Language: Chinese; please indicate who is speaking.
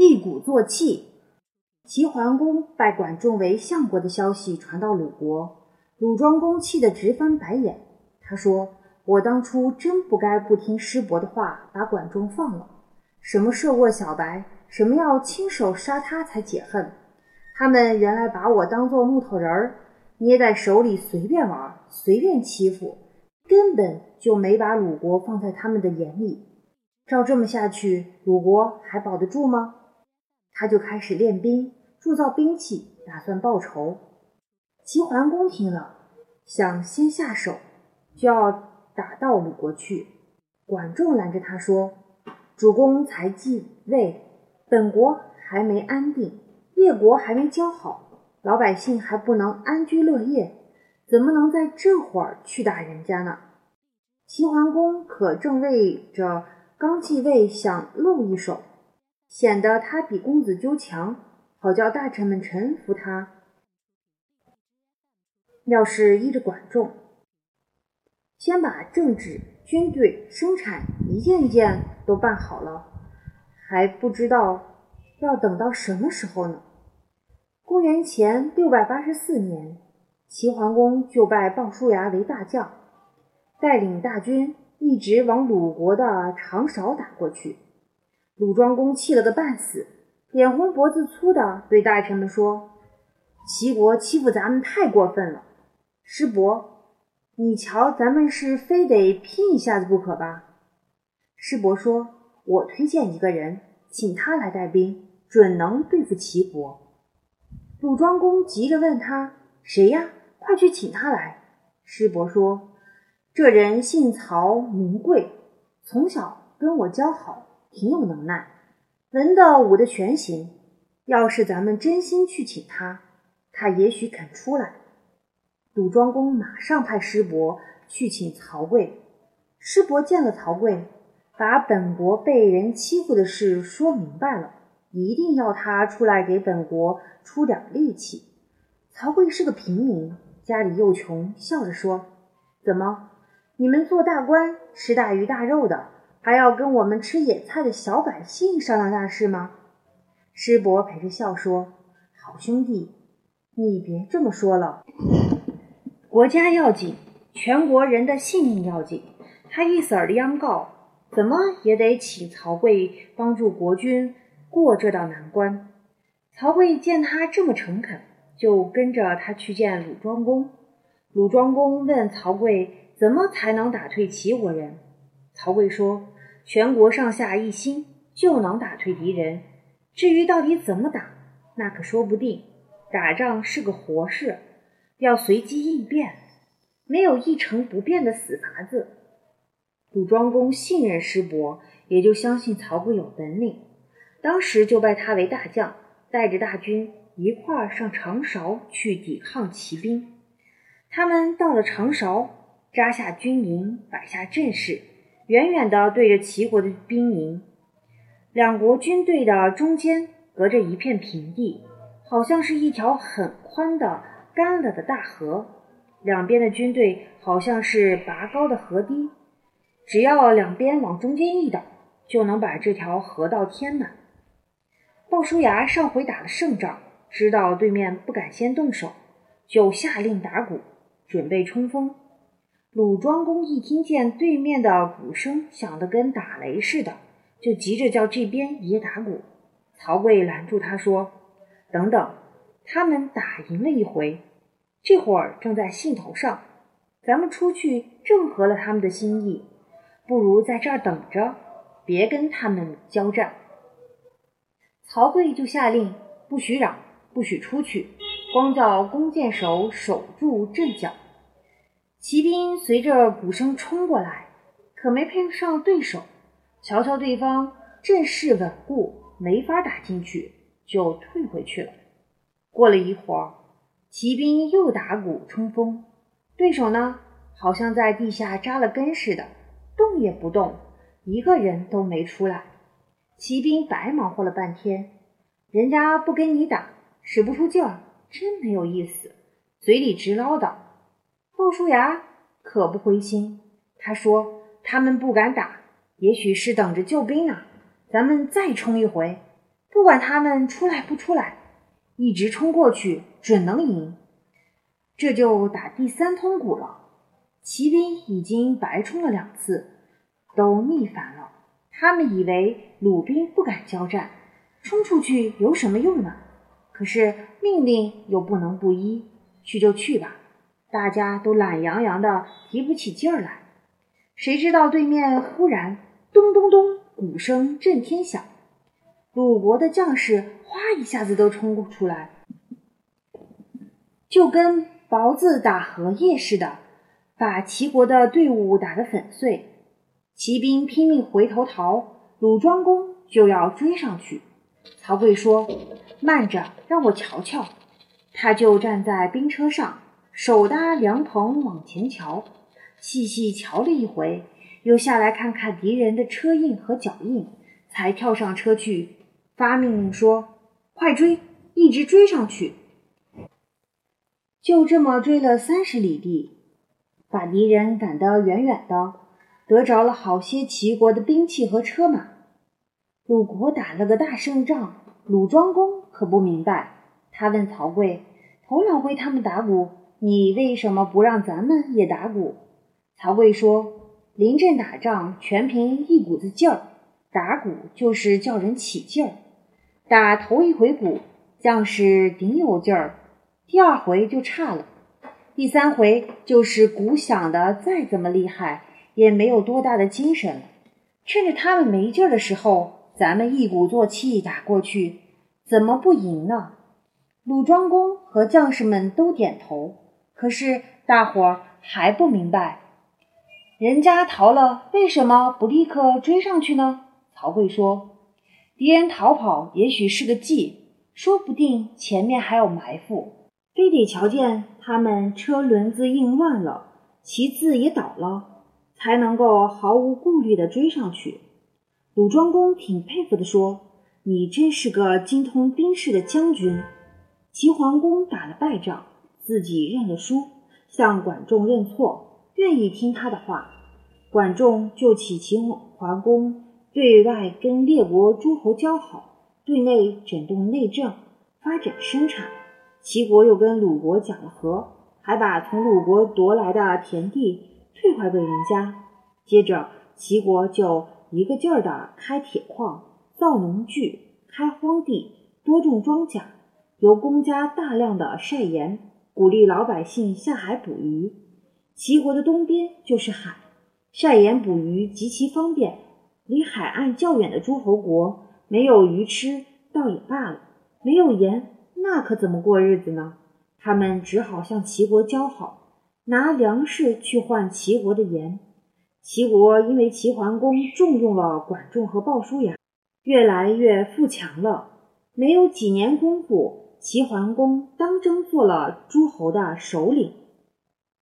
Speaker 1: 一鼓作气，齐桓公拜管仲为相国的消息传到鲁国，鲁庄公气得直翻白眼。他说：“我当初真不该不听师伯的话，把管仲放了。什么涉过小白，什么要亲手杀他才解恨。他们原来把我当做木头人儿，捏在手里随便玩，随便欺负，根本就没把鲁国放在他们的眼里。照这么下去，鲁国还保得住吗？”他就开始练兵，铸造兵器，打算报仇。齐桓公听了，想先下手，就要打到鲁国去。管仲拦着他说：“主公才继位，本国还没安定，列国还没交好，老百姓还不能安居乐业，怎么能在这会儿去打人家呢？”齐桓公可正为着刚继位，想露一手。显得他比公子纠强，好叫大臣们臣服他。要是依着管仲，先把政治、军队、生产一件一件都办好了，还不知道要等到什么时候呢？公元前六百八十四年，齐桓公就拜鲍叔牙为大将，带领大军一直往鲁国的长勺打过去。鲁庄公气了个半死，脸红脖子粗的对大臣们说：“齐国欺负咱们太过分了，师伯，你瞧咱们是非得拼一下子不可吧？”师伯说：“我推荐一个人，请他来带兵，准能对付齐国。”鲁庄公急着问他：“谁呀？快去请他来。”师伯说：“这人姓曹，名贵，从小跟我交好。”挺有能耐，文的武的全行。要是咱们真心去请他，他也许肯出来。鲁庄公马上派师伯去请曹刿。师伯见了曹刿，把本国被人欺负的事说明白了，一定要他出来给本国出点力气。曹刿是个平民，家里又穷，笑着说：“怎么，你们做大官吃大鱼大肉的？”还要跟我们吃野菜的小百姓商量大事吗？师伯陪着笑说：“好兄弟，你别这么说了。国家要紧，全国人的性命要紧。他一子儿的央告，怎么也得请曹刿帮助国君过这道难关。”曹刿见他这么诚恳，就跟着他去见鲁庄公。鲁庄公问曹刿：“怎么才能打退齐国人？”曹刿说。全国上下一心，就能打退敌人。至于到底怎么打，那可说不定。打仗是个活事，要随机应变，没有一成不变的死法子。鲁庄公信任师伯，也就相信曹刿有本领，当时就拜他为大将，带着大军一块儿上长勺去抵抗齐兵。他们到了长勺，扎下军营，摆下阵势。远远地对着齐国的兵营，两国军队的中间隔着一片平地，好像是一条很宽的干了的大河。两边的军队好像是拔高的河堤，只要两边往中间一倒，就能把这条河道填满。鲍叔牙上回打了胜仗，知道对面不敢先动手，就下令打鼓，准备冲锋。鲁庄公一听见对面的鼓声响得跟打雷似的，就急着叫这边也打鼓。曹刿拦住他说：“等等，他们打赢了一回，这会儿正在兴头上，咱们出去正合了他们的心意，不如在这儿等着，别跟他们交战。”曹刿就下令不许嚷，不许出去，光叫弓箭手守住阵脚。骑兵随着鼓声冲过来，可没配上对手。瞧瞧对方阵势稳固，没法打进去，就退回去了。过了一会儿，骑兵又打鼓冲锋，对手呢，好像在地下扎了根似的，动也不动，一个人都没出来。骑兵白忙活了半天，人家不跟你打，使不出劲儿，真没有意思，嘴里直唠叨。鲍叔牙可不灰心，他说：“他们不敢打，也许是等着救兵呢。咱们再冲一回，不管他们出来不出来，一直冲过去，准能赢。这就打第三通鼓了。骑兵已经白冲了两次，都逆反了。他们以为鲁兵不敢交战，冲出去有什么用呢？可是命令又不能不依，去就去吧。大家都懒洋洋的，提不起劲儿来。谁知道对面忽然咚咚咚，鼓声震天响，鲁国的将士哗一下子都冲出来，就跟雹子打荷叶似的，把齐国的队伍打得粉碎。骑兵拼命回头逃，鲁庄公就要追上去。曹刿说：“慢着，让我瞧瞧。”他就站在兵车上。手搭凉棚往前瞧，细细瞧了一回，又下来看看敌人的车印和脚印，才跳上车去，发命令说：“快追，一直追上去。”就这么追了三十里地，把敌人赶得远远的，得着了好些齐国的兵器和车马。鲁国打了个大胜仗，鲁庄公可不明白，他问曹刿：“头两回他们打鼓。”你为什么不让咱们也打鼓？曹刿说：“临阵打仗全凭一股子劲儿，打鼓就是叫人起劲儿。打头一回鼓，将士顶有劲儿；第二回就差了，第三回就是鼓响的再怎么厉害，也没有多大的精神了。趁着他们没劲儿的时候，咱们一鼓作气打过去，怎么不赢呢？”鲁庄公和将士们都点头。可是大伙儿还不明白，人家逃了，为什么不立刻追上去呢？曹刿说：“敌人逃跑也许是个计，说不定前面还有埋伏，非得瞧见他们车轮子硬乱了，旗子也倒了，才能够毫无顾虑地追上去。”鲁庄公挺佩服地说：“你真是个精通兵事的将军。”齐桓公打了败仗。自己认了输，向管仲认错，愿意听他的话。管仲就起齐桓公对外跟列国诸侯交好，对内整顿内政，发展生产。齐国又跟鲁国讲了和，还把从鲁国夺来的田地退还给人家。接着，齐国就一个劲儿的开铁矿、造农具、开荒地、多种庄稼，由公家大量的晒盐。鼓励老百姓下海捕鱼。齐国的东边就是海，晒盐捕鱼极其方便。离海岸较远的诸侯国没有鱼吃，倒也罢了；没有盐，那可怎么过日子呢？他们只好向齐国交好，拿粮食去换齐国的盐。齐国因为齐桓公重用了管仲和鲍叔牙，越来越富强了。没有几年功夫。齐桓公当真做了诸侯的首领。